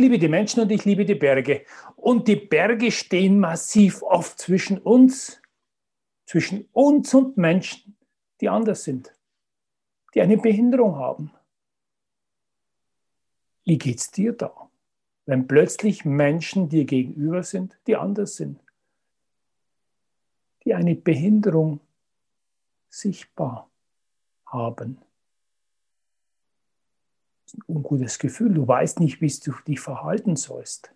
Liebe die Menschen und ich liebe die Berge. Und die Berge stehen massiv oft zwischen uns, zwischen uns und Menschen, die anders sind, die eine Behinderung haben. Wie geht's dir da, wenn plötzlich Menschen dir gegenüber sind, die anders sind, die eine Behinderung sichtbar haben? Ein ungutes Gefühl. Du weißt nicht, wie du dich verhalten sollst.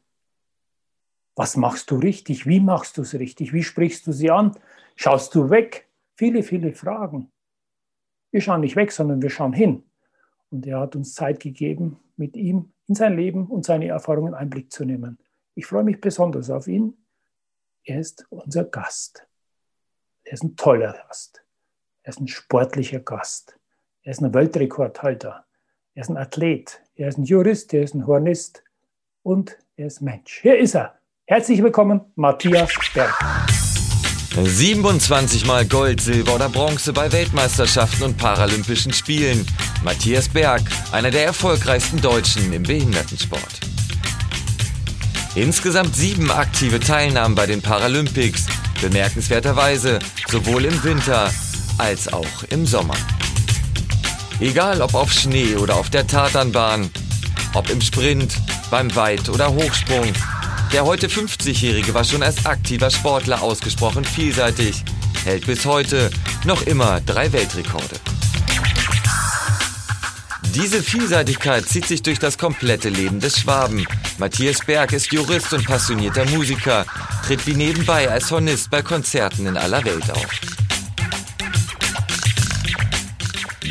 Was machst du richtig? Wie machst du es richtig? Wie sprichst du sie an? Schaust du weg? Viele, viele Fragen. Wir schauen nicht weg, sondern wir schauen hin. Und er hat uns Zeit gegeben, mit ihm in sein Leben und seine Erfahrungen Einblick zu nehmen. Ich freue mich besonders auf ihn. Er ist unser Gast. Er ist ein toller Gast. Er ist ein sportlicher Gast. Er ist ein Weltrekordhalter. Er ist ein Athlet, er ist ein Jurist, er ist ein Hornist und er ist Mensch. Hier ist er. Herzlich willkommen, Matthias Berg. 27 Mal Gold, Silber oder Bronze bei Weltmeisterschaften und Paralympischen Spielen. Matthias Berg, einer der erfolgreichsten Deutschen im Behindertensport. Insgesamt sieben aktive Teilnahmen bei den Paralympics. Bemerkenswerterweise sowohl im Winter als auch im Sommer. Egal ob auf Schnee oder auf der Tatanbahn, ob im Sprint, beim Weit- oder Hochsprung. Der heute 50-Jährige war schon als aktiver Sportler ausgesprochen vielseitig, hält bis heute noch immer drei Weltrekorde. Diese Vielseitigkeit zieht sich durch das komplette Leben des Schwaben. Matthias Berg ist Jurist und passionierter Musiker, tritt wie nebenbei als Hornist bei Konzerten in aller Welt auf.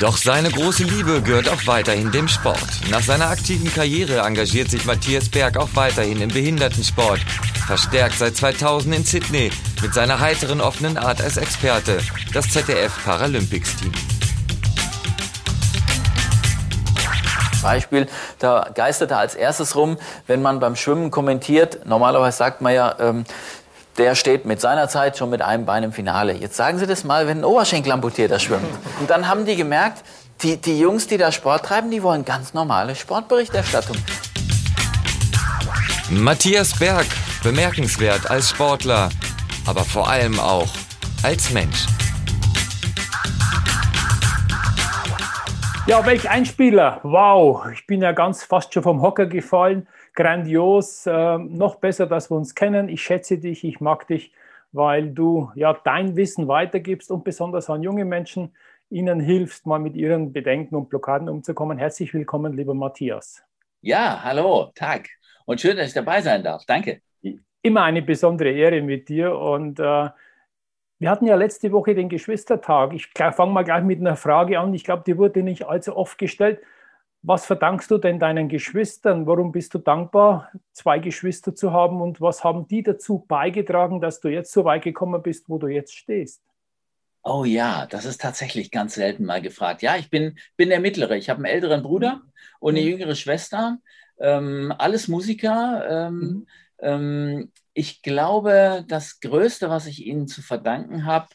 Doch seine große Liebe gehört auch weiterhin dem Sport. Nach seiner aktiven Karriere engagiert sich Matthias Berg auch weiterhin im Behindertensport. Verstärkt seit 2000 in Sydney mit seiner heiteren offenen Art als Experte das ZDF Paralympics Team. Beispiel, da geisterte als erstes rum, wenn man beim Schwimmen kommentiert, normalerweise sagt man ja, ähm, der steht mit seiner Zeit schon mit einem Bein im Finale. Jetzt sagen Sie das mal, wenn ein Oberschenkel amputierter schwimmt. Und dann haben die gemerkt, die, die Jungs, die da Sport treiben, die wollen ganz normale Sportberichterstattung. Matthias Berg, bemerkenswert als Sportler, aber vor allem auch als Mensch. Ja, welch Einspieler. Wow, ich bin ja ganz fast schon vom Hocker gefallen grandios, äh, noch besser, dass wir uns kennen. Ich schätze dich, ich mag dich, weil du ja dein Wissen weitergibst und besonders an junge Menschen ihnen hilfst, mal mit ihren Bedenken und Blockaden umzukommen. Herzlich willkommen, lieber Matthias. Ja, hallo, Tag. Und schön, dass ich dabei sein darf. Danke. Immer eine besondere Ehre mit dir. Und äh, wir hatten ja letzte Woche den Geschwistertag. Ich fange mal gleich mit einer Frage an. Ich glaube, die wurde nicht allzu oft gestellt. Was verdankst du denn deinen Geschwistern? Warum bist du dankbar, zwei Geschwister zu haben? Und was haben die dazu beigetragen, dass du jetzt so weit gekommen bist, wo du jetzt stehst? Oh ja, das ist tatsächlich ganz selten mal gefragt. Ja, ich bin, bin der Mittlere. Ich habe einen älteren Bruder und eine mhm. jüngere Schwester. Ähm, alles Musiker. Ähm, mhm. ähm, ich glaube, das Größte, was ich ihnen zu verdanken habe,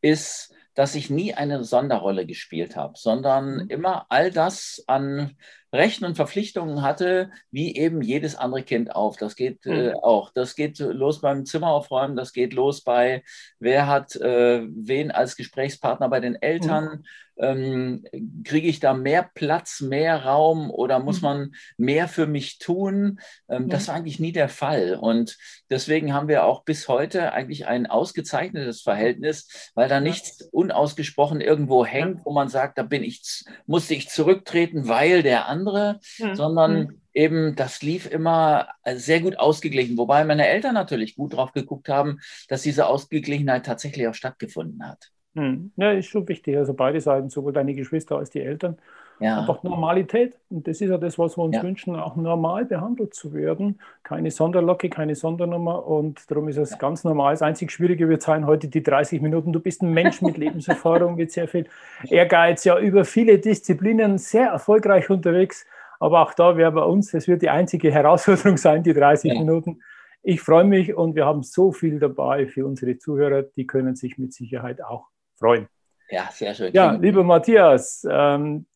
ist, dass ich nie eine Sonderrolle gespielt habe, sondern mhm. immer all das an Rechten und Verpflichtungen hatte, wie eben jedes andere Kind auf. Das geht äh, mhm. auch. Das geht los beim Zimmer aufräumen, das geht los bei, wer hat äh, wen als Gesprächspartner bei den Eltern. Mhm. Ähm, kriege ich da mehr Platz, mehr Raum oder muss mhm. man mehr für mich tun? Ähm, das war eigentlich nie der Fall. Und deswegen haben wir auch bis heute eigentlich ein ausgezeichnetes Verhältnis, weil da nichts unausgesprochen irgendwo hängt, wo man sagt, da bin ich, musste ich zurücktreten, weil der andere ja. sondern eben das lief immer sehr gut ausgeglichen. Wobei meine Eltern natürlich gut drauf geguckt haben, dass diese Ausgeglichenheit tatsächlich auch stattgefunden hat. Hm. Ja, ist schon wichtig. Also beide Seiten, sowohl deine Geschwister als die Eltern. Ja. Einfach Normalität. Und das ist ja das, was wir uns ja. wünschen, auch normal behandelt zu werden. Keine Sonderlocke, keine Sondernummer. Und darum ist es ja. ganz normal. Das einzig Schwierige wird sein, heute die 30 Minuten. Du bist ein Mensch mit Lebenserfahrung, mit sehr viel Ehrgeiz, ja über viele Disziplinen sehr erfolgreich unterwegs. Aber auch da wäre bei uns, es wird die einzige Herausforderung sein, die 30 Minuten. Ich freue mich und wir haben so viel dabei für unsere Zuhörer, die können sich mit Sicherheit auch freuen. Ja, sehr schön. Ja, lieber Matthias, ähm,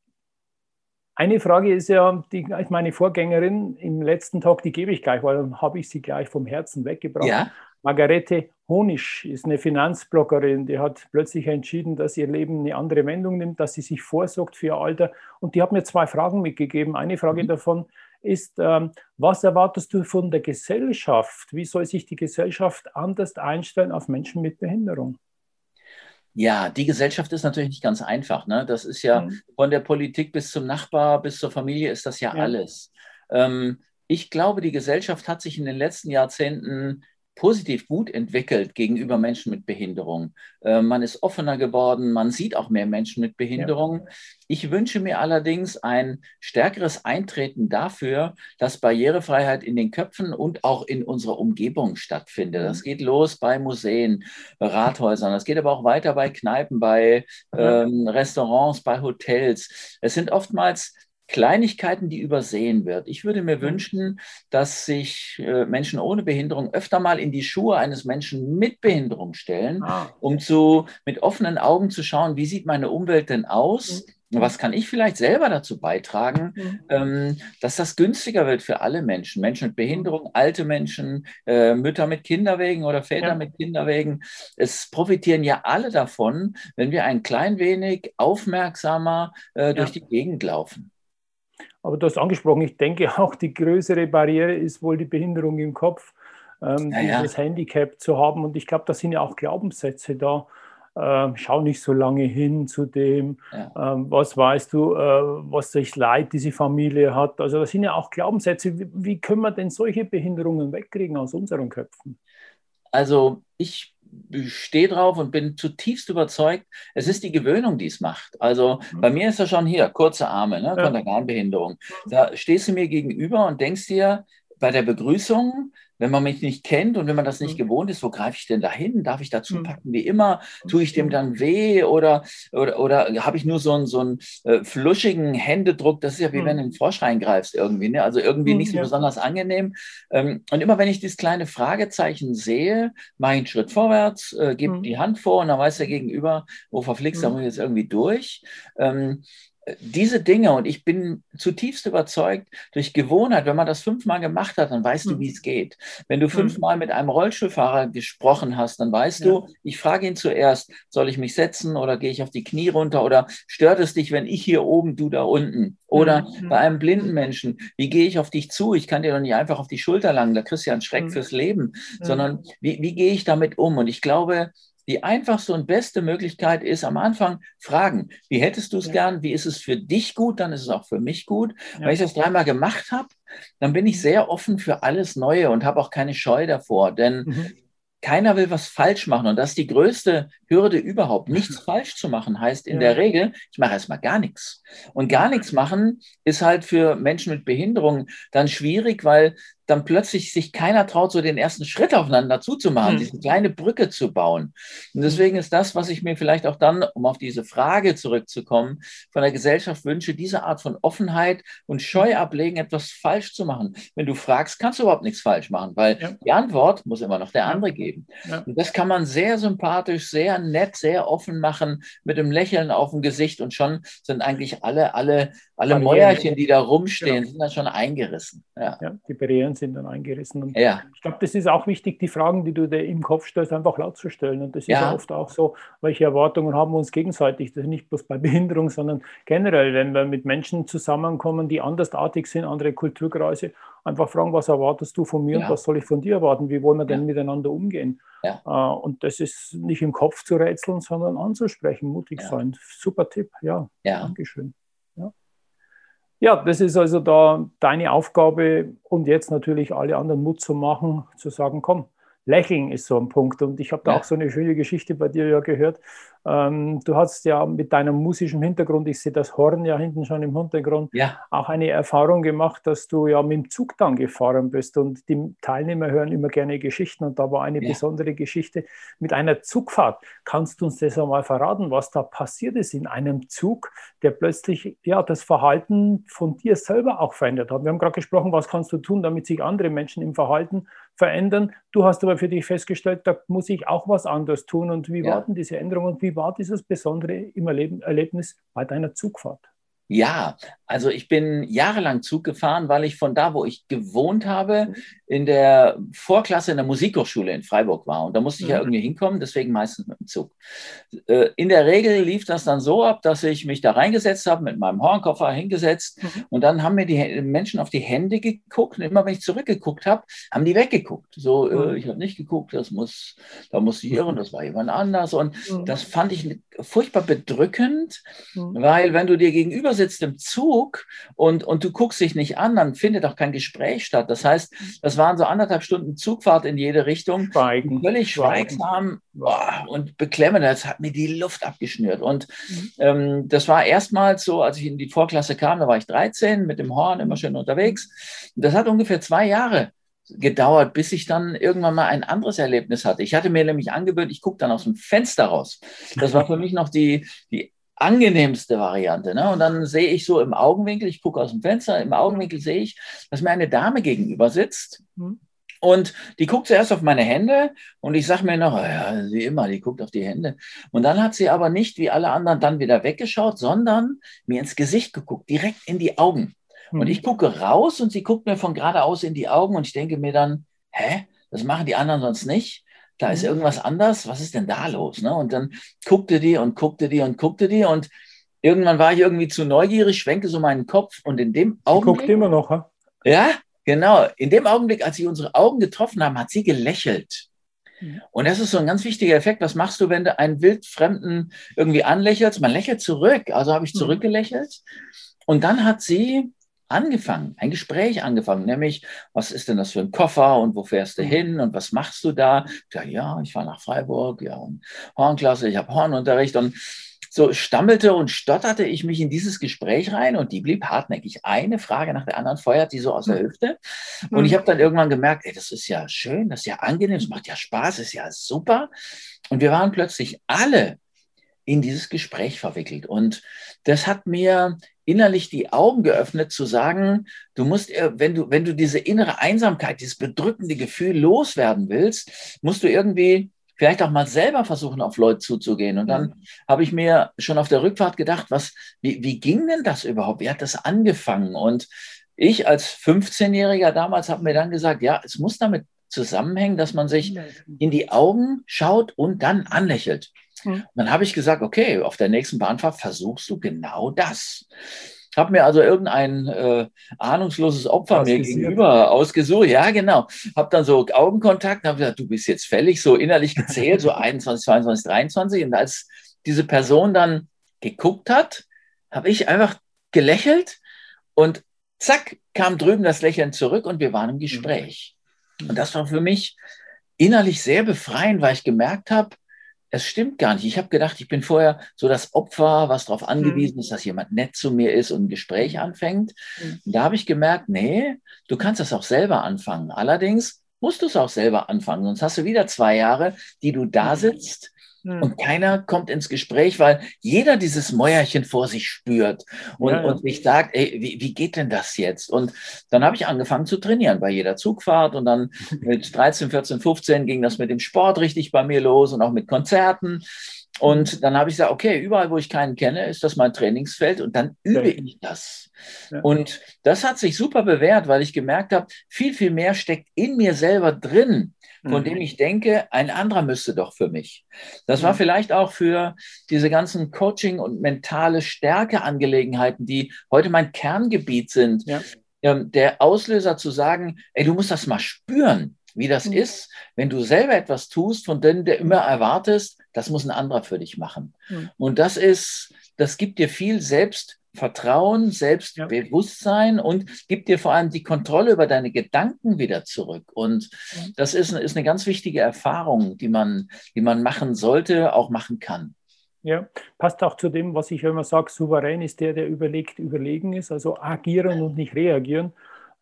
eine Frage ist ja, die, meine Vorgängerin im letzten Tag, die gebe ich gleich, weil dann habe ich sie gleich vom Herzen weggebracht. Ja. Margarete Honisch ist eine Finanzbloggerin, die hat plötzlich entschieden, dass ihr Leben eine andere Wendung nimmt, dass sie sich vorsorgt für ihr Alter. Und die hat mir zwei Fragen mitgegeben. Eine Frage mhm. davon, ist, ähm, was erwartest du von der Gesellschaft? Wie soll sich die Gesellschaft anders einstellen auf Menschen mit Behinderung? Ja, die Gesellschaft ist natürlich nicht ganz einfach. Ne? Das ist ja mhm. von der Politik bis zum Nachbar, bis zur Familie ist das ja, ja. alles. Ähm, ich glaube, die Gesellschaft hat sich in den letzten Jahrzehnten positiv gut entwickelt gegenüber Menschen mit Behinderung. Äh, man ist offener geworden, man sieht auch mehr Menschen mit Behinderung. Ja. Ich wünsche mir allerdings ein stärkeres Eintreten dafür, dass Barrierefreiheit in den Köpfen und auch in unserer Umgebung stattfindet. Das mhm. geht los bei Museen, Rathäusern, das geht aber auch weiter bei Kneipen, bei ähm, Restaurants, bei Hotels. Es sind oftmals Kleinigkeiten, die übersehen wird. Ich würde mir mhm. wünschen, dass sich äh, Menschen ohne Behinderung öfter mal in die Schuhe eines Menschen mit Behinderung stellen, ah. um zu, mit offenen Augen zu schauen, wie sieht meine Umwelt denn aus? Mhm. Was kann ich vielleicht selber dazu beitragen, mhm. ähm, dass das günstiger wird für alle Menschen? Menschen mit Behinderung, alte Menschen, äh, Mütter mit Kinderwegen oder Väter ja. mit Kinderwegen. Es profitieren ja alle davon, wenn wir ein klein wenig aufmerksamer äh, durch ja. die Gegend laufen. Aber du hast angesprochen, ich denke auch, die größere Barriere ist wohl die Behinderung im Kopf, ähm, ja, dieses ja. Handicap zu haben. Und ich glaube, da sind ja auch Glaubenssätze da. Ähm, schau nicht so lange hin zu dem, ja. ähm, was weißt du, äh, was sich Leid diese Familie hat. Also das sind ja auch Glaubenssätze. Wie, wie können wir denn solche Behinderungen wegkriegen aus unseren Köpfen? Also ich stehe drauf und bin zutiefst überzeugt, es ist die Gewöhnung, die es macht. Also mhm. bei mir ist das schon hier, kurze Arme, ne, von der Geinbehinderung. Da stehst du mir gegenüber und denkst dir bei der Begrüßung, wenn man mich nicht kennt und wenn man das nicht mhm. gewohnt ist, wo greife ich denn da hin? Darf ich dazu mhm. packen wie immer? Tue ich dem mhm. dann weh oder, oder, oder habe ich nur so einen, so einen äh, fluschigen Händedruck? Das ist ja wie mhm. wenn du in den Frosch reingreifst irgendwie. Ne? Also irgendwie nicht so ja. besonders angenehm. Ähm, und immer wenn ich dieses kleine Fragezeichen sehe, mache ich einen Schritt vorwärts, äh, gebe mhm. die Hand vor und dann weiß der Gegenüber, wo verflixt, da muss ich jetzt irgendwie durch. Ähm, diese Dinge, und ich bin zutiefst überzeugt, durch Gewohnheit, wenn man das fünfmal gemacht hat, dann weißt du, hm. wie es geht. Wenn du hm. fünfmal mit einem Rollstuhlfahrer gesprochen hast, dann weißt ja. du, ich frage ihn zuerst, soll ich mich setzen oder gehe ich auf die Knie runter oder stört es dich, wenn ich hier oben, du da unten? Oder mhm. bei einem blinden Menschen, wie gehe ich auf dich zu? Ich kann dir doch nicht einfach auf die Schulter langen, da kriegst du ja einen Schreck mhm. fürs Leben, sondern wie, wie gehe ich damit um? Und ich glaube, die einfachste und beste Möglichkeit ist am Anfang fragen, wie hättest du es ja. gern, wie ist es für dich gut, dann ist es auch für mich gut. Ja. Wenn ich das dreimal gemacht habe, dann bin ich sehr offen für alles Neue und habe auch keine Scheu davor, denn mhm. keiner will was falsch machen und das ist die größte Hürde überhaupt. Nichts falsch zu machen heißt in ja. der Regel, ich mache erstmal gar nichts. Und gar nichts machen ist halt für Menschen mit Behinderung dann schwierig, weil dann plötzlich sich keiner traut, so den ersten Schritt aufeinander zuzumachen, mhm. diese kleine Brücke zu bauen. Und deswegen ist das, was ich mir vielleicht auch dann, um auf diese Frage zurückzukommen, von der Gesellschaft wünsche, diese Art von Offenheit und Scheu ablegen, etwas falsch zu machen. Wenn du fragst, kannst du überhaupt nichts falsch machen, weil ja. die Antwort muss immer noch der andere geben. Ja. Und das kann man sehr sympathisch, sehr nett, sehr offen machen, mit einem Lächeln auf dem Gesicht und schon sind eigentlich alle, alle, alle Mäuerchen, die da rumstehen, genau. sind dann schon eingerissen. Ja. ja die Barrieren sind dann eingerissen. Und ja. Ich glaube, das ist auch wichtig, die Fragen, die du dir im Kopf stellst, einfach laut zu stellen. Und das ist ja. oft auch so, welche Erwartungen haben wir uns gegenseitig. Das ist nicht bloß bei Behinderung, sondern generell, wenn wir mit Menschen zusammenkommen, die andersartig sind, andere Kulturkreise, einfach fragen, was erwartest du von mir ja. und was soll ich von dir erwarten? Wie wollen wir denn miteinander umgehen? Ja. Äh, und das ist nicht im Kopf zu rätseln, sondern anzusprechen, mutig sein. Super Tipp, ja. ja. Dankeschön. Ja, das ist also da deine Aufgabe und jetzt natürlich alle anderen Mut zu machen, zu sagen, komm, Lächeln ist so ein Punkt. Und ich habe da Ja. auch so eine schöne Geschichte bei dir ja gehört. Ähm, du hast ja mit deinem musischen Hintergrund, ich sehe das Horn ja hinten schon im Hintergrund, Ja, auch eine Erfahrung gemacht, dass du ja mit dem Zug dann gefahren bist. Und die Teilnehmer hören immer gerne Geschichten. Und da war eine Ja. besondere Geschichte mit einer Zugfahrt. Kannst du uns das einmal verraten, was da passiert ist in einem Zug, der plötzlich ja das Verhalten von dir selber auch verändert hat? Wir haben gerade gesprochen, was kannst du tun, damit sich andere Menschen im Verhalten verändern. Du hast aber für dich festgestellt, da muss ich auch was anderes tun. Und wie Ja. war denn diese Änderung und wie war dieses Besondere im Erleben, Erlebnis bei deiner Zugfahrt? Ja, also ich bin jahrelang Zug gefahren, weil ich von da, wo ich gewohnt habe, in der Vorklasse in der Musikhochschule in Freiburg war. Und da musste ich ja Mhm. irgendwie hinkommen, deswegen meistens mit dem Zug. Äh, In der Regel lief das dann so ab, dass ich mich da reingesetzt habe, mit meinem Hornkoffer hingesetzt. Mhm. Und dann haben mir die Menschen auf die Hände geguckt. Und immer wenn ich zurückgeguckt habe, haben die weggeguckt. So, Mhm. äh, ich habe nicht geguckt, das muss, da muss ich irren, das war jemand anders. Und das fand ich furchtbar bedrückend, Mhm. weil wenn du dir gegenüber sitzt im Zug und, und du guckst dich nicht an, dann findet auch kein Gespräch statt. Das heißt, das waren so anderthalb Stunden Zugfahrt in jede Richtung. Schweigen. Völlig schweigsam boah, und beklemmend. Das hat mir die Luft abgeschnürt. Und Mhm. ähm, das war erstmals so, als ich in die Vorklasse kam, da war ich 13 mit dem Horn, immer schön unterwegs. Das hat ungefähr zwei Jahre gedauert, bis ich dann irgendwann mal ein anderes Erlebnis hatte. Ich hatte mir nämlich angewöhnt, ich gucke dann aus dem Fenster raus. Das war für mich noch die, die angenehmste Variante. Ne? Und dann sehe ich so im Augenwinkel, ich gucke aus dem Fenster, im Augenwinkel sehe ich, dass mir eine Dame gegenüber sitzt. Mhm. Und die guckt zuerst auf meine Hände und ich sage mir noch, ja, wie immer, die guckt auf die Hände. Und dann hat sie aber nicht wie alle anderen dann wieder weggeschaut, sondern mir ins Gesicht geguckt, direkt in die Augen. Mhm. Und ich gucke raus und sie guckt mir von geradeaus in die Augen und ich denke mir dann, hä, das machen die anderen sonst nicht. Da ist Mhm. irgendwas anders. Was ist denn da los? Ne? Und dann guckte die und guckte die und guckte die und irgendwann war ich irgendwie zu neugierig, schwenke so meinen Kopf und in dem Sie Augenblick, guckt immer noch. ha? ja, genau, in dem Augenblick, als sie unsere Augen getroffen haben, hat sie gelächelt. Mhm. Und das ist so ein ganz wichtiger Effekt. Was machst du, wenn du einen Wildfremden irgendwie anlächelst? Man lächelt zurück. Also habe ich Mhm. zurückgelächelt. Und dann hat sie angefangen, ein Gespräch angefangen, nämlich, was ist denn das für ein Koffer und wo fährst du Mhm. hin und was machst du da? Ja, ja, ich fahre nach Freiburg, ja, und Hornklasse, ich habe Hornunterricht und so stammelte und stotterte ich mich in dieses Gespräch rein und die blieb hartnäckig. Eine Frage nach der anderen feuert die so aus der Hüfte. Und ich habe dann irgendwann gemerkt, ey, das ist ja schön, das ist ja angenehm, es macht ja Spaß, ist ja super. Und wir waren plötzlich alle in dieses Gespräch verwickelt. Und das hat mir innerlich die Augen geöffnet, zu sagen, du musst, äh, wenn du, wenn du diese innere Einsamkeit, dieses bedrückende Gefühl loswerden willst, musst du irgendwie vielleicht auch mal selber versuchen, auf Leute zuzugehen. Und dann habe ich mir schon auf der Rückfahrt gedacht, was, wie, wie ging denn das überhaupt? Wie hat das angefangen? Und ich als 15-Jähriger damals habe mir dann gesagt, ja, es muss damit zusammenhängen, dass man sich in die Augen schaut und dann anlächelt. Mhm. Und dann habe ich gesagt, okay, auf der nächsten Bahnfahrt versuchst du genau das. Habe mir also irgendein äh, ahnungsloses Opfer mir Ausgesucht. gegenüber ausgesucht. Ja, genau. Habe dann so Augenkontakt habe gesagt, du bist jetzt fällig, so innerlich gezählt, so 21, 22, 23. Und als diese Person dann geguckt hat, habe ich einfach gelächelt und zack, kam drüben das Lächeln zurück und wir waren im Gespräch. Und das war für mich innerlich sehr befreiend, weil ich gemerkt habe, es stimmt gar nicht. Ich habe gedacht, ich bin vorher so das Opfer, was darauf angewiesen ist, dass jemand nett zu mir ist und ein Gespräch anfängt. Mhm. Und da habe ich gemerkt, nee, du kannst das auch selber anfangen. Allerdings musst du es auch selber anfangen, sonst hast du wieder zwei Jahre, die du da sitzt Mhm. und keiner kommt ins Gespräch, weil jeder dieses Mäuerchen vor sich spürt und, Ja, ja. und sich sagt, ey, wie, wie geht denn das jetzt? Und dann habe ich angefangen zu trainieren bei jeder Zugfahrt und dann mit 13, 14, 15 ging das mit dem Sport richtig bei mir los und auch mit Konzerten. Und dann habe ich gesagt, okay, überall, wo ich keinen kenne, ist das mein Trainingsfeld und dann übe Okay. ich das. Ja. Und das hat sich super bewährt, weil ich gemerkt habe, viel, viel mehr steckt in mir selber drin, von Mhm. dem ich denke, ein anderer müsste doch für mich. Das war Mhm. vielleicht auch für diese ganzen Coaching- und mentale Stärke-Angelegenheiten, die heute mein Kerngebiet sind, Ja. ähm, der Auslöser zu sagen, ey, du musst das mal spüren, wie das Mhm. ist, wenn du selber etwas tust, von dem du immer erwartest, Das muss ein anderer für dich machen. Mhm. Und das ist, das gibt dir viel Selbstvertrauen, Selbstbewusstsein ja. und gibt dir vor allem die Kontrolle über deine Gedanken wieder zurück. Und mhm. das ist, ist eine ganz wichtige Erfahrung, die man, die man machen sollte, auch machen kann. Ja, passt auch zu dem, was ich immer sage, souverän ist der, der überlegt, überlegen ist, also agieren und nicht reagieren.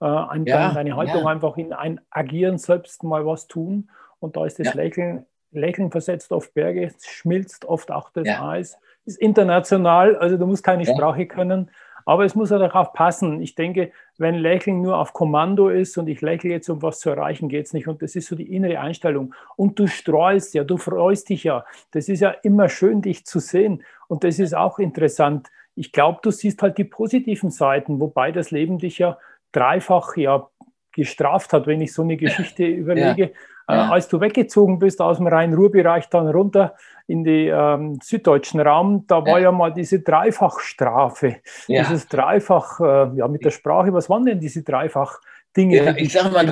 Äh, ja, deine Haltung ja. einfach in ein Agieren, selbst mal was tun. Und da ist das ja. Lächeln, Lächeln versetzt oft Berge, schmilzt oft auch das Eis. Ist international, also du musst keine Sprache können. Aber es muss halt auch passen. Ich denke, wenn Lächeln nur auf Kommando ist und ich lächle jetzt, um was zu erreichen, geht es nicht. Und das ist so die innere Einstellung. Und du streust ja, du freust dich ja. Das ist ja immer schön, dich zu sehen. Und das ist auch interessant. Ich glaube, du siehst halt die positiven Seiten, wobei das Leben dich ja dreifach ja gestraft hat, wenn ich so eine Geschichte überlege. Ja. Äh, als du weggezogen bist aus dem Rhein-Ruhr-Bereich dann runter in den ähm, süddeutschen Raum, da war ja, ja mal diese Dreifachstrafe. Ja. Dieses Dreifach, äh, ja, mit der Sprache, was waren denn diese Dreifach-Dinge, ja, die ich sag mal,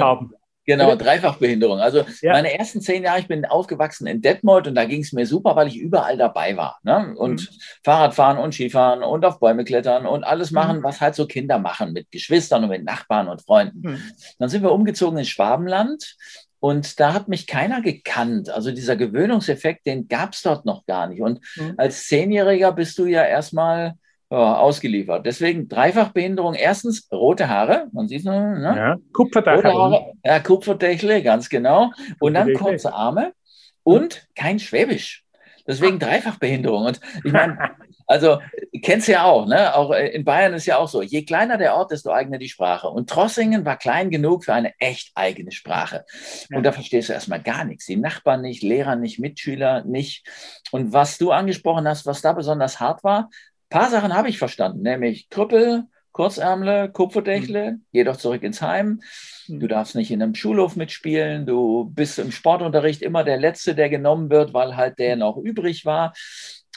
haben? Genau, Dreifachbehinderung. Also ja. meine ersten zehn Jahre, ich bin aufgewachsen in Detmold und da ging es mir super, weil ich überall dabei war. Ne? Und mhm. Fahrradfahren und Skifahren und auf Bäume klettern und alles mhm. machen, mhm. was halt so Kinder machen mit Geschwistern und mit Nachbarn und Freunden. Mhm. Dann sind wir umgezogen ins Schwabenland und da hat mich keiner gekannt. Also dieser Gewöhnungseffekt, den gab es dort noch gar nicht. Und mhm. als Zehnjähriger bist du ja erstmal ja, ausgeliefert. Deswegen Dreifachbehinderung. Erstens rote Haare, man sieht es, ne? Ja, Kupferdächle. Ja, Kupferdächle, ganz genau. Und dann kurze Arme und kein Schwäbisch. Deswegen Dreifachbehinderung. Und ich meine, also kennst ja auch, ne? Auch äh, in Bayern ist ja auch so. Je kleiner der Ort, desto eigener die Sprache. Und Trossingen war klein genug für eine echt eigene Sprache. Und da verstehst du erstmal gar nichts. Die Nachbarn nicht, Lehrer nicht, Mitschüler nicht. Und was du angesprochen hast, was da besonders hart war, paar Sachen habe ich verstanden, nämlich Krüppel, Kurzärmle, Kupferdächle, mhm. geh doch zurück ins Heim. Mhm. Du darfst nicht in einem Schulhof mitspielen. Du bist im Sportunterricht immer der Letzte, der genommen wird, weil halt der noch übrig war.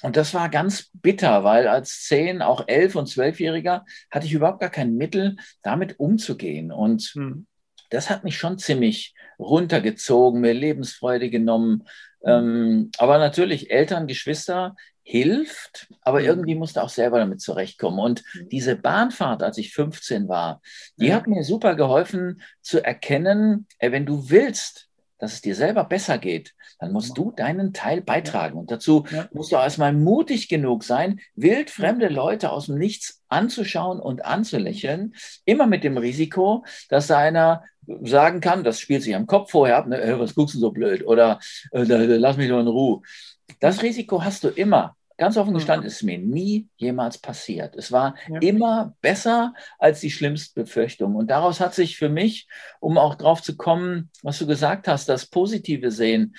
Und das war ganz bitter, weil als zehn, auch elf und zwölfjähriger hatte ich überhaupt gar kein Mittel, damit umzugehen. Und mhm. das hat mich schon ziemlich runtergezogen, mir Lebensfreude genommen. Mhm. Ähm, aber natürlich Eltern, Geschwister hilft, aber irgendwie musste auch selber damit zurechtkommen. Und mhm. diese Bahnfahrt, als ich 15 war, die hat mir super geholfen zu erkennen, wenn du willst, dass es dir selber besser geht, dann musst du deinen Teil beitragen. Und dazu musst du erstmal mutig genug sein, wildfremde Leute aus dem Nichts anzuschauen und anzulächeln, immer mit dem Risiko, dass einer sagen kann, das spielt sich am Kopf vorher ab, ne, äh, was guckst du so blöd oder äh, lass mich doch in Ruhe. Das Risiko hast du immer. Ganz offen gestanden, ist mir nie jemals passiert. Es war ja. immer besser als die schlimmsten Befürchtungen. Und daraus hat sich für mich, um auch drauf zu kommen, was du gesagt hast, das Positive sehen.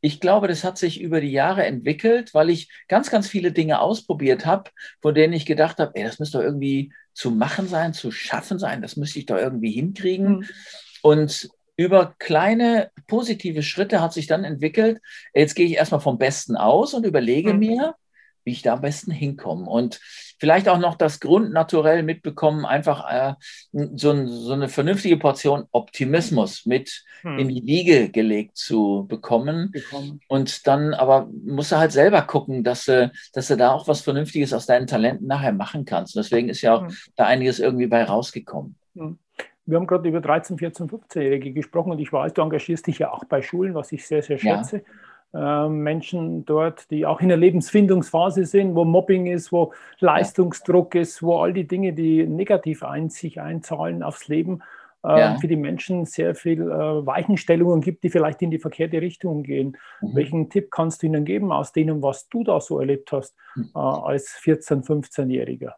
Ich glaube, das hat sich über die Jahre entwickelt, weil ich ganz, ganz viele Dinge ausprobiert habe, von denen ich gedacht habe, ey, das müsste doch irgendwie zu machen sein, zu schaffen sein, das müsste ich doch irgendwie hinkriegen. Mhm. Und über kleine positive Schritte hat sich dann entwickelt, jetzt gehe ich erstmal vom Besten aus und überlege mhm. mir, wie ich da am besten hinkomme. Und vielleicht auch noch das Grundnaturell mitbekommen, einfach äh, so, so, eine vernünftige Portion Optimismus mit hm. in die Wiege gelegt zu bekommen. bekommen. Und dann aber musst du halt selber gucken, dass du, dass du da auch was Vernünftiges aus deinen Talenten nachher machen kannst. Und deswegen ist ja auch hm. da einiges irgendwie bei rausgekommen. Hm. Wir haben gerade über 13, 14, 15-Jährige gesprochen und ich weiß, du engagierst dich ja auch bei Schulen, was ich sehr, sehr schätze. Ja. Ähm, Menschen dort, die auch in der Lebensfindungsphase sind, wo Mobbing ist, wo Leistungsdruck ist, wo all die Dinge, die negativ ein, sich einzahlen aufs Leben, äh, ja. für die Menschen sehr viel äh, Weichenstellungen gibt, die vielleicht in die verkehrte Richtung gehen. Mhm. Welchen Tipp kannst du ihnen geben aus dem, was du da so erlebt hast mhm. äh, als 14-, 15-Jähriger?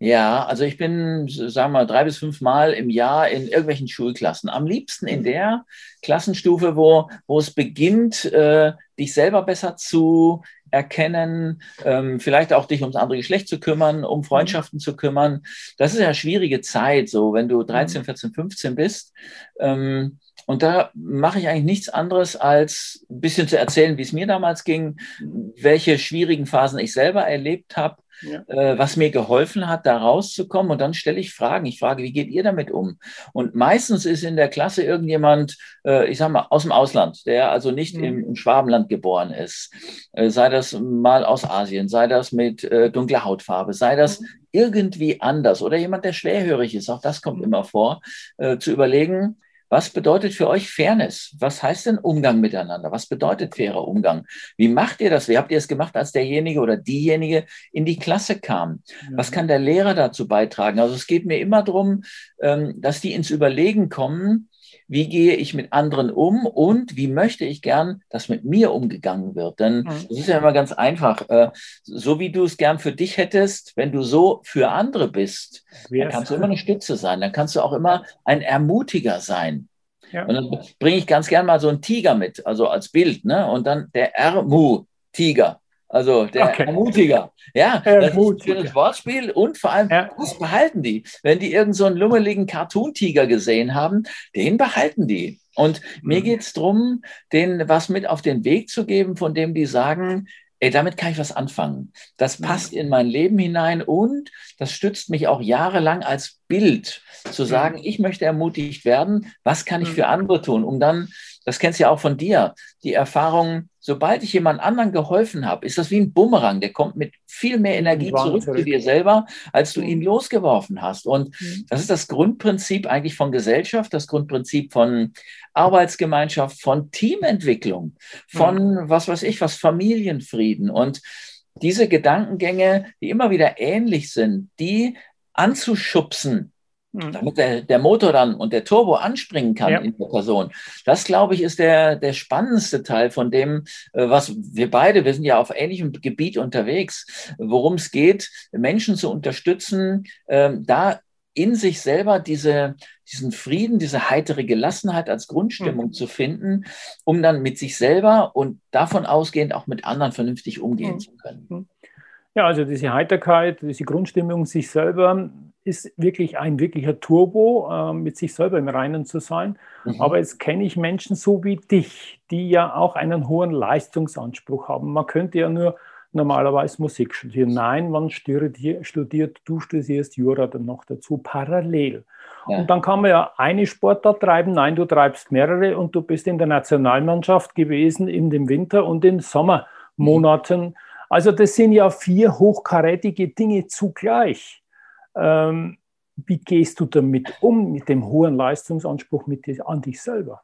Ja, also ich bin, sagen wir mal, drei bis fünf Mal im Jahr in irgendwelchen Schulklassen. Am liebsten in der Klassenstufe, wo, wo es beginnt, äh, dich selber besser zu erkennen, ähm, vielleicht auch dich ums andere Geschlecht zu kümmern, um Freundschaften zu kümmern. Das ist ja eine schwierige Zeit, so wenn du 13, 14, 15 bist. Ähm, und da mache ich eigentlich nichts anderes, als ein bisschen zu erzählen, wie es mir damals ging, welche schwierigen Phasen ich selber erlebt habe ja. äh, was mir geholfen hat, da rauszukommen. Und dann stelle ich Fragen. Ich frage, wie geht ihr damit um? Und meistens ist in der Klasse irgendjemand, äh, ich sag mal, aus dem Ausland, der also nicht mhm. im, im, Schwabenland geboren ist. Äh, sei das mal aus Asien, sei das mit äh, dunkler Hautfarbe, sei das mhm. irgendwie anders oder jemand, der schwerhörig ist. Auch das kommt mhm. immer vor, äh, zu überlegen, was bedeutet für euch Fairness? Was heißt denn Umgang miteinander? Was bedeutet fairer Umgang? Wie macht ihr das? Wie habt ihr es gemacht, als derjenige oder diejenige in die Klasse kam? Was kann der Lehrer dazu beitragen? Also es geht mir immer darum, ähm, dass die ins Überlegen kommen, wie gehe ich mit anderen um und wie möchte ich gern, dass mit mir umgegangen wird. Denn mhm. das ist ja immer ganz einfach. Äh, so wie du es gern für dich hättest, wenn du so für andere bist, dann kannst du immer eine Stütze sein. Dann kannst du auch immer ein Ermutiger sein. Ja. Und dann bringe ich ganz gern mal so einen Tiger mit, also als Bild, ne? Und dann der Ermu-Tiger. Also der okay. Ermutiger. Ja, Ermutiger. das ist ein schönes Wortspiel und vor allem, ja. das behalten die. Wenn die irgendeinen so einen lummeligen Cartoon-Tiger gesehen haben, den behalten die. Und mhm. mir geht es darum, denen was mit auf den Weg zu geben, von dem die sagen, ey, damit kann ich was anfangen. Das mhm. passt in mein Leben hinein und das stützt mich auch jahrelang als Bild, zu mhm. sagen, ich möchte ermutigt werden, was kann ich für andere tun, um dann das kennst du ja auch von dir, die Erfahrung, sobald ich jemand anderen geholfen habe, ist das wie ein Bumerang, der kommt mit viel mehr Energie zurück zu dir selber, als du ihn mhm. losgeworfen hast. Und mhm. das ist das Grundprinzip eigentlich von Gesellschaft, das Grundprinzip von Arbeitsgemeinschaft, von Teamentwicklung, von mhm. was weiß ich, was Familienfrieden. Und diese Gedankengänge, die immer wieder ähnlich sind, die anzuschubsen, Mhm. damit der, der Motor dann und der Turbo anspringen kann ja. in der Person. Das, glaube ich, ist der, der spannendste Teil von dem, äh, was wir beide, wir sind ja auf ähnlichem Gebiet unterwegs, worum es geht, Menschen zu unterstützen, ähm, da in sich selber diese, diesen Frieden, diese heitere Gelassenheit als Grundstimmung mhm. zu finden, um dann mit sich selber und davon ausgehend auch mit anderen vernünftig umgehen mhm. zu können. Mhm. Ja, also diese Heiterkeit, diese Grundstimmung sich selber ist wirklich ein wirklicher Turbo, äh, mit sich selber im Reinen zu sein. Mhm. Aber jetzt kenne ich Menschen so wie dich, die ja auch einen hohen Leistungsanspruch haben. Man könnte ja nur normalerweise Musik studieren. Nein, man studiert, du studierst Jura dann noch dazu parallel. Ja. Und dann kann man ja eine Sportart treiben, nein, du treibst mehrere und du bist in der Nationalmannschaft gewesen in dem Winter und in Sommermonaten. Mhm. Also das sind ja vier hochkarätige Dinge zugleich. Ähm, wie gehst du damit um, mit dem hohen Leistungsanspruch mit dir, an dich selber?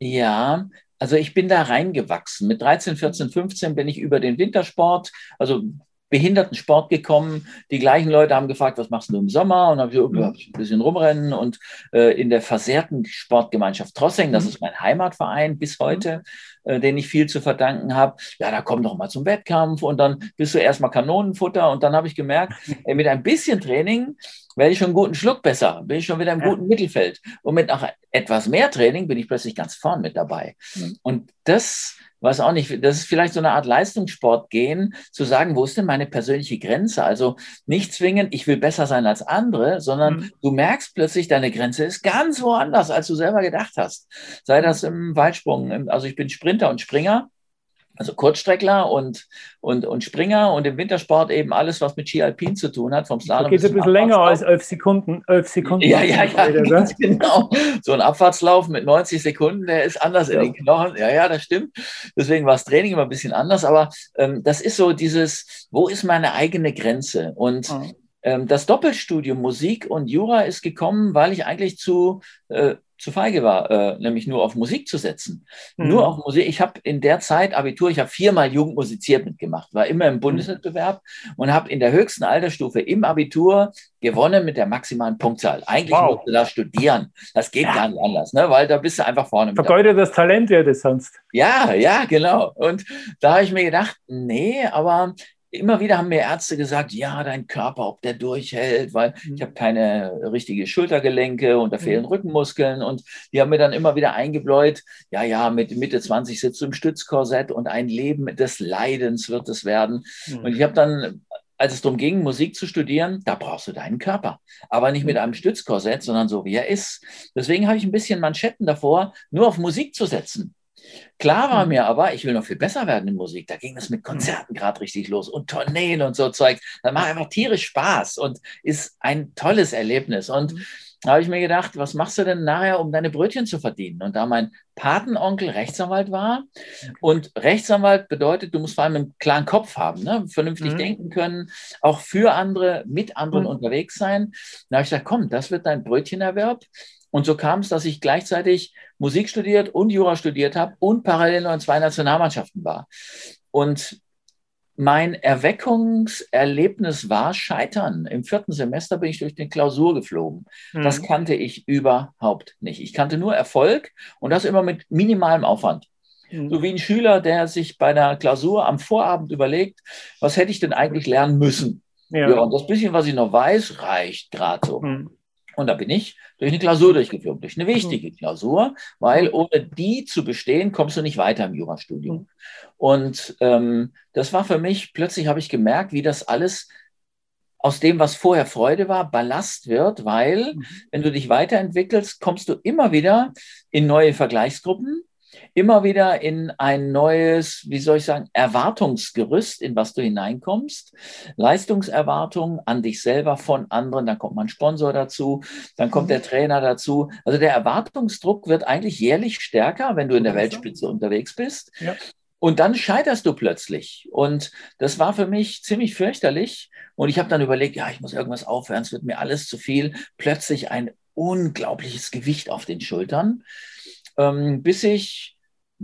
Ja, also ich bin da reingewachsen. Mit 13, 14, 15 bin ich über den Wintersport, also Behindertensport gekommen. Die gleichen Leute haben gefragt, was machst du im Sommer? Und habe ich, ein bisschen rumrennen und äh, in der versehrten Sportgemeinschaft Trossing, das mhm. ist mein Heimatverein bis mhm. heute, äh, den ich viel zu verdanken habe. Ja, da komm doch mal zum Wettkampf und dann bist du erstmal Kanonenfutter und dann habe ich gemerkt, ey, mit ein bisschen Training werde ich schon einen guten Schluck besser, bin ich schon wieder im ja. guten Mittelfeld. Und mit noch etwas mehr Training bin ich plötzlich ganz vorn mit dabei. Mhm. Und das weiß auch nicht, das ist vielleicht so eine Art Leistungssport gehen, zu sagen, wo ist denn meine persönliche Grenze? Also nicht zwingend, ich will besser sein als andere, sondern mhm. du merkst plötzlich, deine Grenze ist ganz woanders, als du selber gedacht hast. Sei das im Weitsprung, also ich bin Sprinter und Springer also Kurzstreckler und, und, und Springer und im Wintersport eben alles, was mit Ski Alpin zu tun hat, vom Slalom. Da geht es ein bisschen länger als elf Sekunden. Elf Sekunden. Ja, ja, ja, ganz genau. So ein Abfahrtslauf mit 90 Sekunden, der ist anders ja. in den Knochen. Ja, ja, das stimmt. Deswegen war das Training immer ein bisschen anders, aber ähm, das ist so dieses, wo ist meine eigene Grenze? Und mhm. ähm, das Doppelstudium Musik und Jura ist gekommen, weil ich eigentlich zu äh, zu feige war, äh, nämlich nur auf Musik zu setzen. Mhm. Nur auf Musik. Ich habe in der Zeit Abitur, ich habe viermal Jugend musiziert mitgemacht, war immer im Bundeswettbewerb und habe in der höchsten Altersstufe im Abitur gewonnen mit der maximalen Punktzahl. Eigentlich wow. musst du da studieren. Das geht ja. gar nicht anders, ne? weil da bist du einfach vorne. Vergeudetes Talent wäre das sonst. Ja, ja, genau. Und da habe ich mir gedacht, nee, aber immer wieder haben mir Ärzte gesagt, ja, dein Körper, ob der durchhält, weil mhm. ich habe keine richtige Schultergelenke und da fehlen mhm. Rückenmuskeln. Und die haben mir dann immer wieder eingebläut, ja, ja, mit Mitte 20 sitzt du im Stützkorsett und ein Leben des Leidens wird es werden. Mhm. Und ich habe dann als es darum ging, Musik zu studieren, da brauchst du deinen Körper. Aber nicht mit mhm. einem Stützkorsett, sondern so, wie er ist. Deswegen habe ich ein bisschen Manschetten davor, nur auf Musik zu setzen. Klar war mhm. mir aber, ich will noch viel besser werden in Musik. Da ging es mit Konzerten gerade richtig los und Tourneen und so Zeug. Das macht einfach tierisch Spaß und ist ein tolles Erlebnis. Und mhm. da habe ich mir gedacht, was machst du denn nachher, um deine Brötchen zu verdienen? Und da mein Patenonkel Rechtsanwalt war und Rechtsanwalt bedeutet, du musst vor allem einen klaren Kopf haben, ne? vernünftig mhm. denken können, auch für andere, mit anderen mhm. unterwegs sein. Da habe ich gesagt, komm, das wird dein Brötchenerwerb. Und so kam es, dass ich gleichzeitig Musik studiert und Jura studiert habe und parallel noch in zwei Nationalmannschaften war. Und mein Erweckungserlebnis war Scheitern. Im vierten Semester bin ich durch den Klausur geflogen. Mhm. Das kannte ich überhaupt nicht. Ich kannte nur Erfolg und das immer mit minimalem Aufwand. Mhm. So wie ein Schüler, der sich bei der Klausur am Vorabend überlegt, was hätte ich denn eigentlich lernen müssen? Ja. ja und das bisschen, was ich noch weiß, reicht gerade so. Mhm. Und da bin ich durch eine Klausur durchgeführt, durch eine wichtige mhm. Klausur, weil ohne die zu bestehen, kommst du nicht weiter im Jurastudium. Mhm. Und ähm, das war für mich, plötzlich habe ich gemerkt, wie das alles aus dem, was vorher Freude war, Ballast wird, weil mhm. wenn du dich weiterentwickelst, kommst du immer wieder in neue Vergleichsgruppen, immer wieder in ein neues, wie soll ich sagen, Erwartungsgerüst, in was du hineinkommst. Leistungserwartungen an dich selber von anderen, dann kommt mein Sponsor dazu, dann kommt der mhm. Trainer dazu. Also der Erwartungsdruck wird eigentlich jährlich stärker, wenn du in der Weltspitze unterwegs bist. Ja. Und dann scheiterst du plötzlich. Und das war für mich ziemlich fürchterlich. Und ich habe dann überlegt, ja, ich muss irgendwas aufhören, es wird mir alles zu viel. Plötzlich ein unglaubliches Gewicht auf den Schultern, ähm, bis ich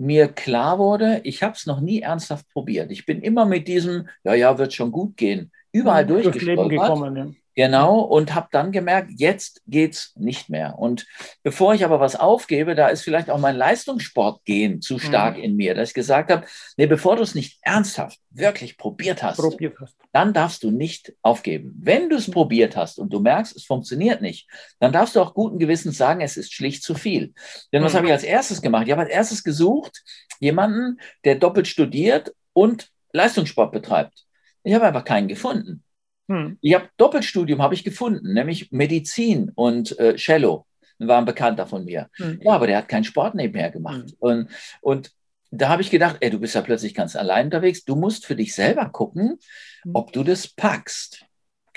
mir klar wurde, ich habe es noch nie ernsthaft probiert. Ich bin immer mit diesem, ja, ja, wird schon gut gehen, überall ja, durchgestolpert. Gekommen, ja. Genau, und habe dann gemerkt, jetzt geht's nicht mehr. Und bevor ich aber was aufgebe, da ist vielleicht auch mein Leistungssportgehen zu stark mhm. in mir, dass ich gesagt habe, nee, bevor du es nicht ernsthaft, wirklich probiert hast, probiert hast, dann darfst du nicht aufgeben. Wenn du es mhm. probiert hast und du merkst, es funktioniert nicht, dann darfst du auch guten Gewissens sagen, es ist schlicht zu viel. Denn was mhm. habe ich als erstes gemacht? Ich habe als erstes gesucht, jemanden, der doppelt studiert und Leistungssport betreibt. Ich habe einfach keinen gefunden. Hm. Ich habe Doppelstudium habe ich gefunden, nämlich Medizin und äh, Cello war ein Bekannter von mir. Hm. Ja, aber der hat keinen Sport nebenher gemacht. Hm. Und, und da habe ich gedacht, ey, du bist ja plötzlich ganz allein unterwegs. Du musst für dich selber gucken, hm. ob du das packst.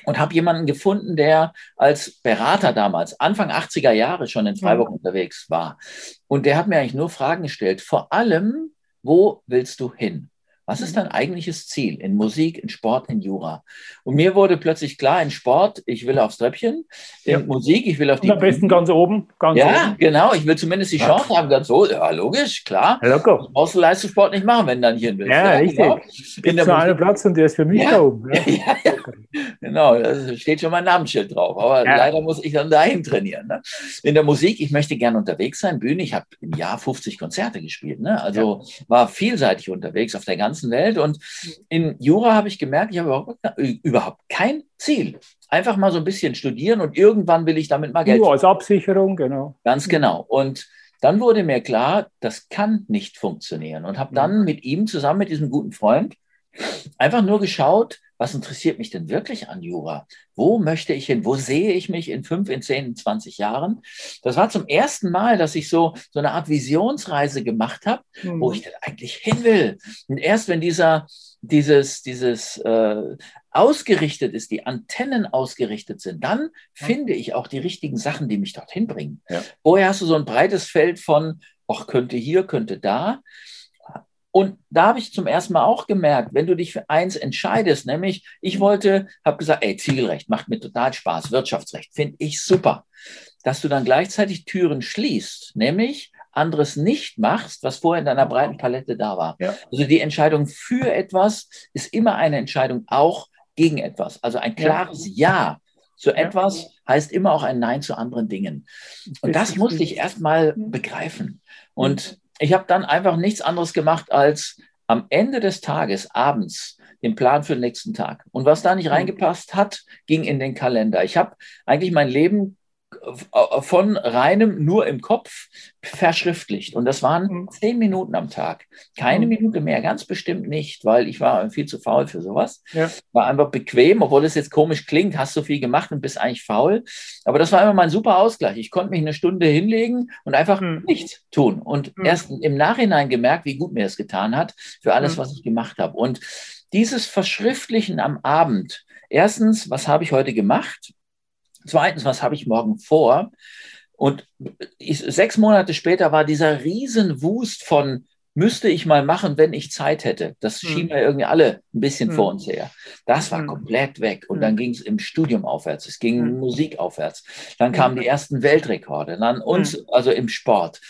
Und habe jemanden gefunden, der als Berater damals, Anfang 80er Jahre schon in Freiburg hm. unterwegs war. Und der hat mir eigentlich nur Fragen gestellt. Vor allem, wo willst du hin? Was ist dein eigentliches Ziel in Musik, in Sport, in Jura? Und mir wurde plötzlich klar, in Sport, ich will aufs Treppchen, in ja. Musik, ich will auf die. Und am besten ganz oben. Ganz ja, oben. genau, ich will zumindest die Chance ja. haben, ganz so, ja, logisch, klar. Locker. brauchst du Leistungssport nicht machen, wenn du dann hier willst. Ja, ja richtig. Genau. In der einen Platz und der ist für mich da oben. Ja, ja, Genau, da steht schon mein Namensschild drauf. Aber leider muss ich dann dahin trainieren. Ne? In der Musik, ich möchte gerne unterwegs sein, Bühne. Ich habe im Jahr 50 Konzerte gespielt. Ne? Also war vielseitig unterwegs auf der ganzen ganzen Welt. Und in Jura habe ich gemerkt, ich habe überhaupt, überhaupt kein Ziel. Einfach mal so ein bisschen studieren und irgendwann will ich damit mal Geld. Nur als Absicherung, genau. Ganz genau. Und dann wurde mir klar, das kann nicht funktionieren. Und habe dann mit ihm zusammen, mit diesem guten Freund, einfach nur geschaut, was interessiert mich denn wirklich an Jura? Wo möchte ich hin? Wo sehe ich mich in fünf, in zehn, in 20 Jahren? Das war zum ersten Mal, dass ich so, so eine Art Visionsreise gemacht habe, mhm. wo ich denn eigentlich hin will. Und erst wenn dieser, dieses, dieses äh, ausgerichtet ist, die Antennen ausgerichtet sind, dann finde ich auch die richtigen Sachen, die mich dorthin bringen. Ja. Vorher hast du so ein breites Feld von, ach, könnte hier, könnte da. Und da habe ich zum ersten Mal auch gemerkt, wenn du dich für eins entscheidest, nämlich ich wollte, habe gesagt, ey, Zielrecht macht mir total Spaß, Wirtschaftsrecht finde ich super, dass du dann gleichzeitig Türen schließt, nämlich anderes nicht machst, was vorher in deiner breiten Palette da war. Ja. Also die Entscheidung für etwas ist immer eine Entscheidung auch gegen etwas. Also ein klares Ja, ja zu etwas heißt immer auch ein Nein zu anderen Dingen. Und das musste ich erst mal mhm. begreifen. Und ich habe dann einfach nichts anderes gemacht, als am Ende des Tages, abends, den Plan für den nächsten Tag. Und was da nicht mhm. reingepasst hat, ging in den Kalender. Ich habe eigentlich mein Leben von reinem nur im Kopf verschriftlicht. Und das waren mhm. zehn Minuten am Tag. Keine mhm. Minute mehr, ganz bestimmt nicht, weil ich war viel zu faul für sowas. Ja. War einfach bequem, obwohl es jetzt komisch klingt, hast so viel gemacht und bist eigentlich faul. Aber das war immer mein super Ausgleich. Ich konnte mich eine Stunde hinlegen und einfach mhm. nichts tun. Und mhm. erst im Nachhinein gemerkt, wie gut mir es getan hat für alles, mhm. was ich gemacht habe. Und dieses Verschriftlichen am Abend, erstens, was habe ich heute gemacht? Zweitens, was habe ich morgen vor? Und ich, sechs Monate später war dieser Riesenwust von müsste ich mal machen, wenn ich Zeit hätte. Das hm. schieben wir irgendwie alle ein bisschen hm. vor uns her. Das war hm. komplett weg. Und hm. dann ging es im Studium aufwärts, es ging hm. Musik aufwärts. Dann hm. kamen die ersten Weltrekorde, dann uns, also im Sport.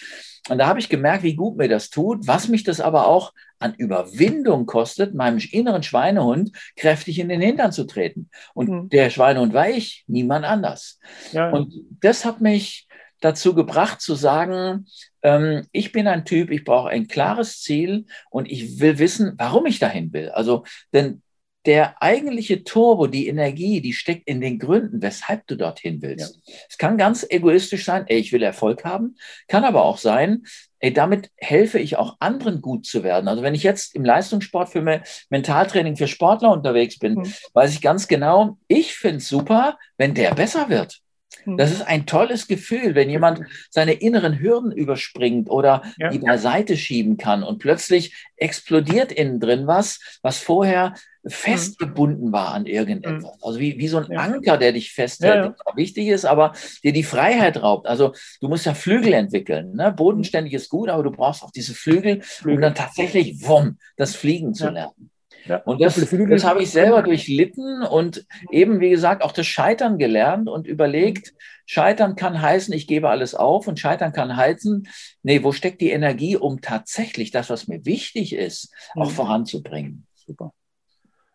Und da habe ich gemerkt, wie gut mir das tut, was mich das aber auch an Überwindung kostet, meinem inneren Schweinehund kräftig in den Hintern zu treten. Und mhm. der Schweinehund war ich, niemand anders. Ja. Und das hat mich dazu gebracht zu sagen, ähm, ich bin ein Typ, ich brauche ein klares Ziel und ich will wissen, warum ich dahin will. Also, denn der eigentliche Turbo, die Energie, die steckt in den Gründen, weshalb du dorthin willst. Ja. Es kann ganz egoistisch sein, ey, ich will Erfolg haben, kann aber auch sein, ey, damit helfe ich auch anderen gut zu werden. Also wenn ich jetzt im Leistungssport für Mentaltraining für Sportler unterwegs bin, mhm. weiß ich ganz genau, ich finde es super, wenn der besser wird. Mhm. Das ist ein tolles Gefühl, wenn jemand seine inneren Hürden überspringt oder ja. die beiseite schieben kann und plötzlich explodiert innen drin was, was vorher festgebunden war an irgendetwas. Mhm. Also wie, wie so ein Anker, der dich festhält, ja, ja. wichtig ist, aber dir die Freiheit raubt. Also du musst ja Flügel entwickeln. Ne? Bodenständig ist gut, aber du brauchst auch diese Flügel, Flügel. um dann tatsächlich, wumm, das Fliegen zu lernen. Ja, und das, das habe ich selber durchlitten und eben, wie gesagt, auch das Scheitern gelernt und überlegt, Scheitern kann heißen, ich gebe alles auf und Scheitern kann heißen, nee, wo steckt die Energie, um tatsächlich das, was mir wichtig ist, auch mhm. voranzubringen. Super.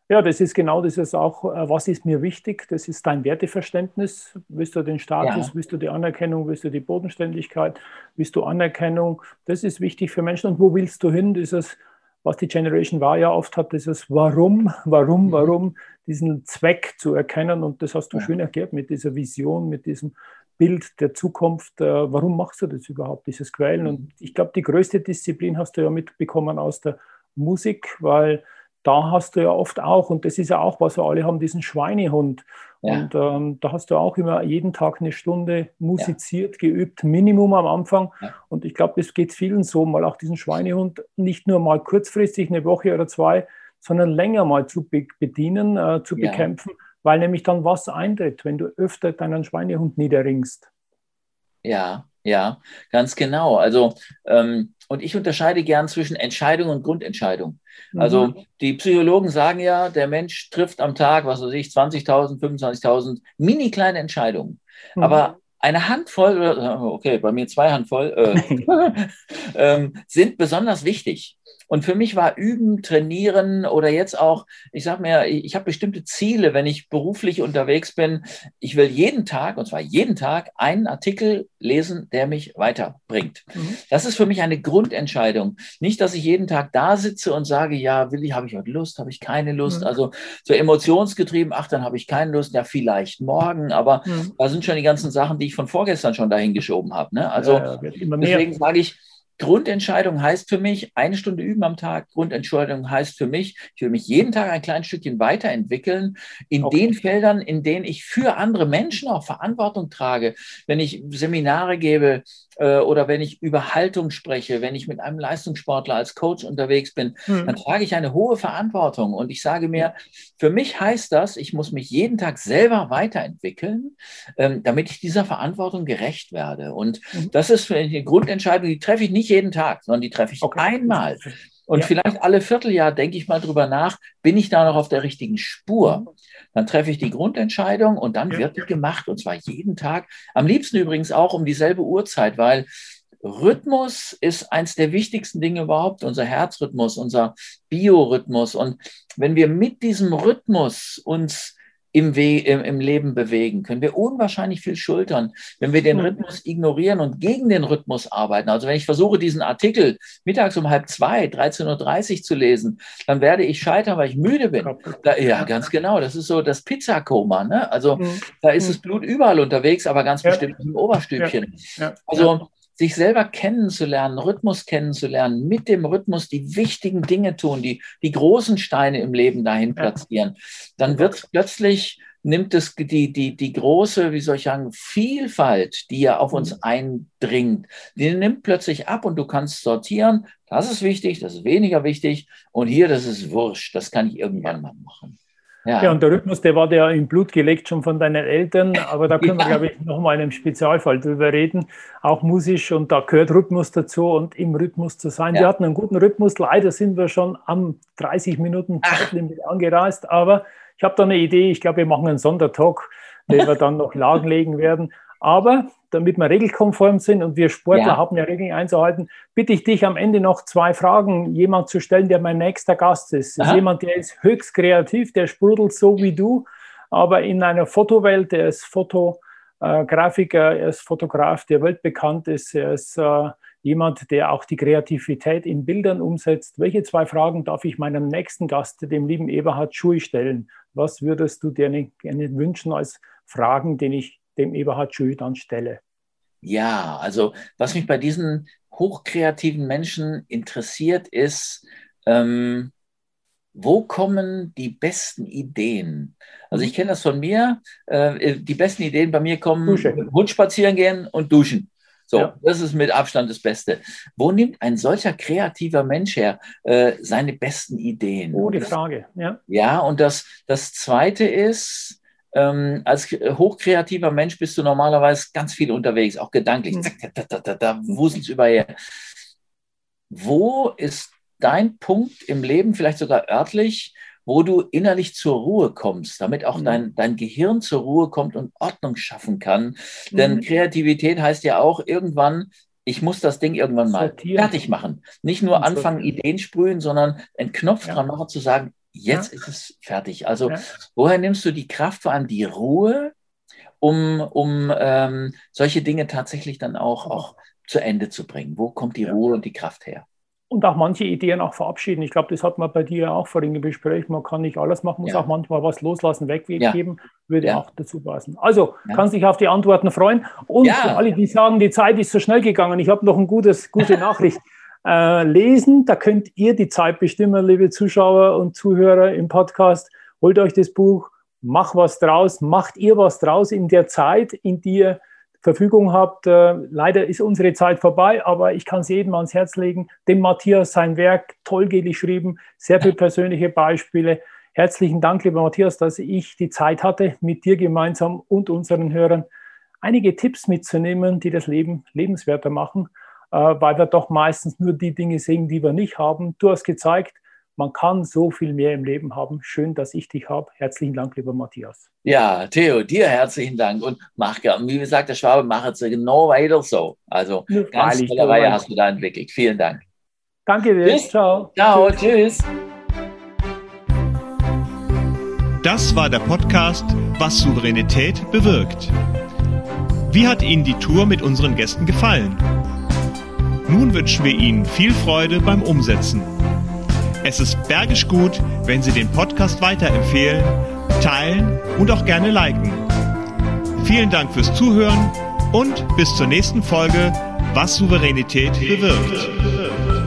Ja, das ist genau das ist auch, äh, was ist mir wichtig? Das ist dein Werteverständnis. Willst du den Status, ja. willst du die Anerkennung, willst du die Bodenständigkeit, willst du Anerkennung? Das ist wichtig für Menschen. Und wo willst du hin? Dieses was die Generation war ja oft hat, dieses Warum, Warum, mhm. Warum, diesen Zweck zu erkennen. Und das hast du ja. schön erklärt mit dieser Vision, mit diesem Bild der Zukunft. Äh, warum machst du das überhaupt, dieses Quellen? Und mhm. ich glaube, die größte Disziplin hast du ja mitbekommen aus der Musik, weil da hast du ja oft auch, und das ist ja auch was, wir alle haben diesen Schweinehund. Ja. Und ähm, da hast du auch immer jeden Tag eine Stunde musiziert, ja. geübt, Minimum am Anfang. Ja. Und ich glaube, das geht vielen so, mal auch diesen Schweinehund nicht nur mal kurzfristig, eine Woche oder zwei, sondern länger mal zu be bedienen, äh, zu bekämpfen, weil nämlich dann was eintritt, wenn du öfter deinen Schweinehund niederringst. Ja, ja, ganz genau. Also, ähm, und ich unterscheide gern zwischen Entscheidung und Grundentscheidung. Mhm. Also, die Psychologen sagen ja, der Mensch trifft am Tag, was weiß ich, 20.000, 25.000 mini kleine Entscheidungen. Mhm. Aber eine Handvoll, okay, bei mir zwei Handvoll, äh, ähm, sind besonders wichtig. Und für mich war Üben, Trainieren oder jetzt auch, ich sage mir, ich habe bestimmte Ziele, wenn ich beruflich unterwegs bin. Ich will jeden Tag, und zwar jeden Tag, einen Artikel lesen, der mich weiterbringt. Mhm. Das ist für mich eine Grundentscheidung. Nicht, dass ich jeden Tag da sitze und sage, ja, will ich, habe ich heute Lust, habe ich keine Lust. Mhm. Also so emotionsgetrieben, ach, dann habe ich keine Lust, ja, vielleicht morgen. Aber mhm. da sind schon die ganzen Sachen, die ich von vorgestern schon dahin geschoben habe. Ne? Also ja, ja, deswegen sage ich, Grundentscheidung heißt für mich, eine Stunde üben am Tag. Grundentscheidung heißt für mich, ich will mich jeden Tag ein kleines Stückchen weiterentwickeln in okay. den Feldern, in denen ich für andere Menschen auch Verantwortung trage. Wenn ich Seminare gebe, oder wenn ich über Haltung spreche, wenn ich mit einem Leistungssportler als Coach unterwegs bin, mhm. dann trage ich eine hohe Verantwortung. Und ich sage mir, für mich heißt das, ich muss mich jeden Tag selber weiterentwickeln, ähm, damit ich dieser Verantwortung gerecht werde. Und mhm. das ist eine Grundentscheidung, die treffe ich nicht jeden Tag, sondern die treffe ich okay. einmal. Und ja. vielleicht alle Vierteljahr denke ich mal drüber nach, bin ich da noch auf der richtigen Spur? Dann treffe ich die Grundentscheidung und dann ja. wird die gemacht und zwar jeden Tag. Am liebsten übrigens auch um dieselbe Uhrzeit, weil Rhythmus ist eins der wichtigsten Dinge überhaupt, unser Herzrhythmus, unser Biorhythmus. Und wenn wir mit diesem Rhythmus uns im, We im, im Leben bewegen, können wir unwahrscheinlich viel schultern, wenn wir den Rhythmus ignorieren und gegen den Rhythmus arbeiten. Also wenn ich versuche, diesen Artikel mittags um halb zwei, 13.30 Uhr zu lesen, dann werde ich scheitern, weil ich müde bin. Da, ja, ganz genau. Das ist so das Pizzakoma. Ne? Also mhm. da ist das Blut überall unterwegs, aber ganz ja. bestimmt im Oberstübchen. Ja. Ja. Also sich selber kennenzulernen, Rhythmus kennenzulernen, mit dem Rhythmus die wichtigen Dinge tun, die, die großen Steine im Leben dahin platzieren, dann wird plötzlich nimmt es die, die, die große, wie soll ich sagen, Vielfalt, die ja auf uns mhm. eindringt, die nimmt plötzlich ab und du kannst sortieren, das ist wichtig, das ist weniger wichtig und hier, das ist wurscht, das kann ich irgendwann mal machen. Ja. ja, und der Rhythmus, der war ja im Blut gelegt schon von deinen Eltern, aber da können wir, glaube ich, nochmal in einem Spezialfall drüber reden, auch musisch und da gehört Rhythmus dazu und im Rhythmus zu sein. Ja. Wir hatten einen guten Rhythmus, leider sind wir schon am 30 Minuten Zeitlimit angereist, aber ich habe da eine Idee, ich glaube, wir machen einen Sondertalk, den wir dann noch lagenlegen werden. Aber damit wir regelkonform sind und wir Sportler ja. haben ja Regeln einzuhalten, bitte ich dich am Ende noch zwei Fragen jemand zu stellen, der mein nächster Gast ist. Das ist jemand, der ist höchst kreativ, der sprudelt so wie du, aber in einer Fotowelt, der ist Fotografiker, er ist Fotograf, der weltbekannt ist, er ist äh, jemand, der auch die Kreativität in Bildern umsetzt. Welche zwei Fragen darf ich meinem nächsten Gast, dem lieben Eberhard Schui, stellen? Was würdest du dir gerne wünschen als Fragen, den ich dem Eberhard Schü dann stelle. Ja, also was mich bei diesen hochkreativen Menschen interessiert, ist, ähm, wo kommen die besten Ideen? Also ich kenne das von mir, äh, die besten Ideen bei mir kommen. Hund spazieren gehen und duschen. So, ja. das ist mit Abstand das Beste. Wo nimmt ein solcher kreativer Mensch her äh, seine besten Ideen? Oh, die Frage, ja. Ja, und das, das Zweite ist, ähm, als hochkreativer Mensch bist du normalerweise ganz viel unterwegs, auch gedanklich. Mhm. Zack, da, da, da, da wuselst überher. Wo ist dein Punkt im Leben, vielleicht sogar örtlich, wo du innerlich zur Ruhe kommst, damit auch mhm. dein, dein Gehirn zur Ruhe kommt und Ordnung schaffen kann? Mhm. Denn Kreativität heißt ja auch irgendwann, ich muss das Ding irgendwann mal Sortieren. fertig machen. Nicht nur anfangen, Ideen sprühen, sondern einen Knopf ja. dran machen, zu sagen, Jetzt ja. ist es fertig. Also, ja. woher nimmst du die Kraft, vor allem die Ruhe, um, um ähm, solche Dinge tatsächlich dann auch, auch zu Ende zu bringen? Wo kommt die ja. Ruhe und die Kraft her? Und auch manche Ideen auch verabschieden. Ich glaube, das hat man bei dir auch vorhin im Gespräch. Man kann nicht alles machen, muss auch manchmal was loslassen, weggeben, würde auch dazu passen. Also kannst dich auf die Antworten freuen. Und für alle, die sagen, die Zeit ist so schnell gegangen, ich habe noch eine gute Nachricht äh, lesen. Da könnt ihr die Zeit bestimmen, liebe Zuschauer und Zuhörer im Podcast. Holt euch das Buch, macht was draus, macht ihr was draus in der Zeit, in die ihr Verfügung habt. Äh, leider ist unsere Zeit vorbei, aber ich kann es jedem ans Herz legen. Dem Matthias sein Werk toll geschrieben, sehr viele persönliche Beispiele. Herzlichen Dank, lieber Matthias, dass ich die Zeit hatte, mit dir gemeinsam und unseren Hörern einige Tipps mitzunehmen, die das Leben lebenswerter machen. Äh, weil wir doch meistens nur die Dinge sehen, die wir nicht haben. Du hast gezeigt, man kann so viel mehr im Leben haben. Schön, dass ich dich habe. Herzlichen Dank, lieber Matthias. Ja, Theo, dir herzlichen Dank und mach gern. Wie gesagt, der Schwabe macht es genau weiter so. Also ja, ganz tolle Reihe hast du da entwickelt. Vielen Dank. Danke dir. Tschüss. Ciao. Ciao. Tschüss. Das war der Podcast Was Souveränität bewirkt. Wie hat Ihnen die Tour mit unseren Gästen gefallen? Nun wünschen wir Ihnen viel Freude beim Umsetzen. Es ist bergisch gut, wenn Sie den Podcast weiterempfehlen, teilen und auch gerne liken. Vielen Dank fürs Zuhören und bis zur nächsten Folge, was Souveränität bewirkt.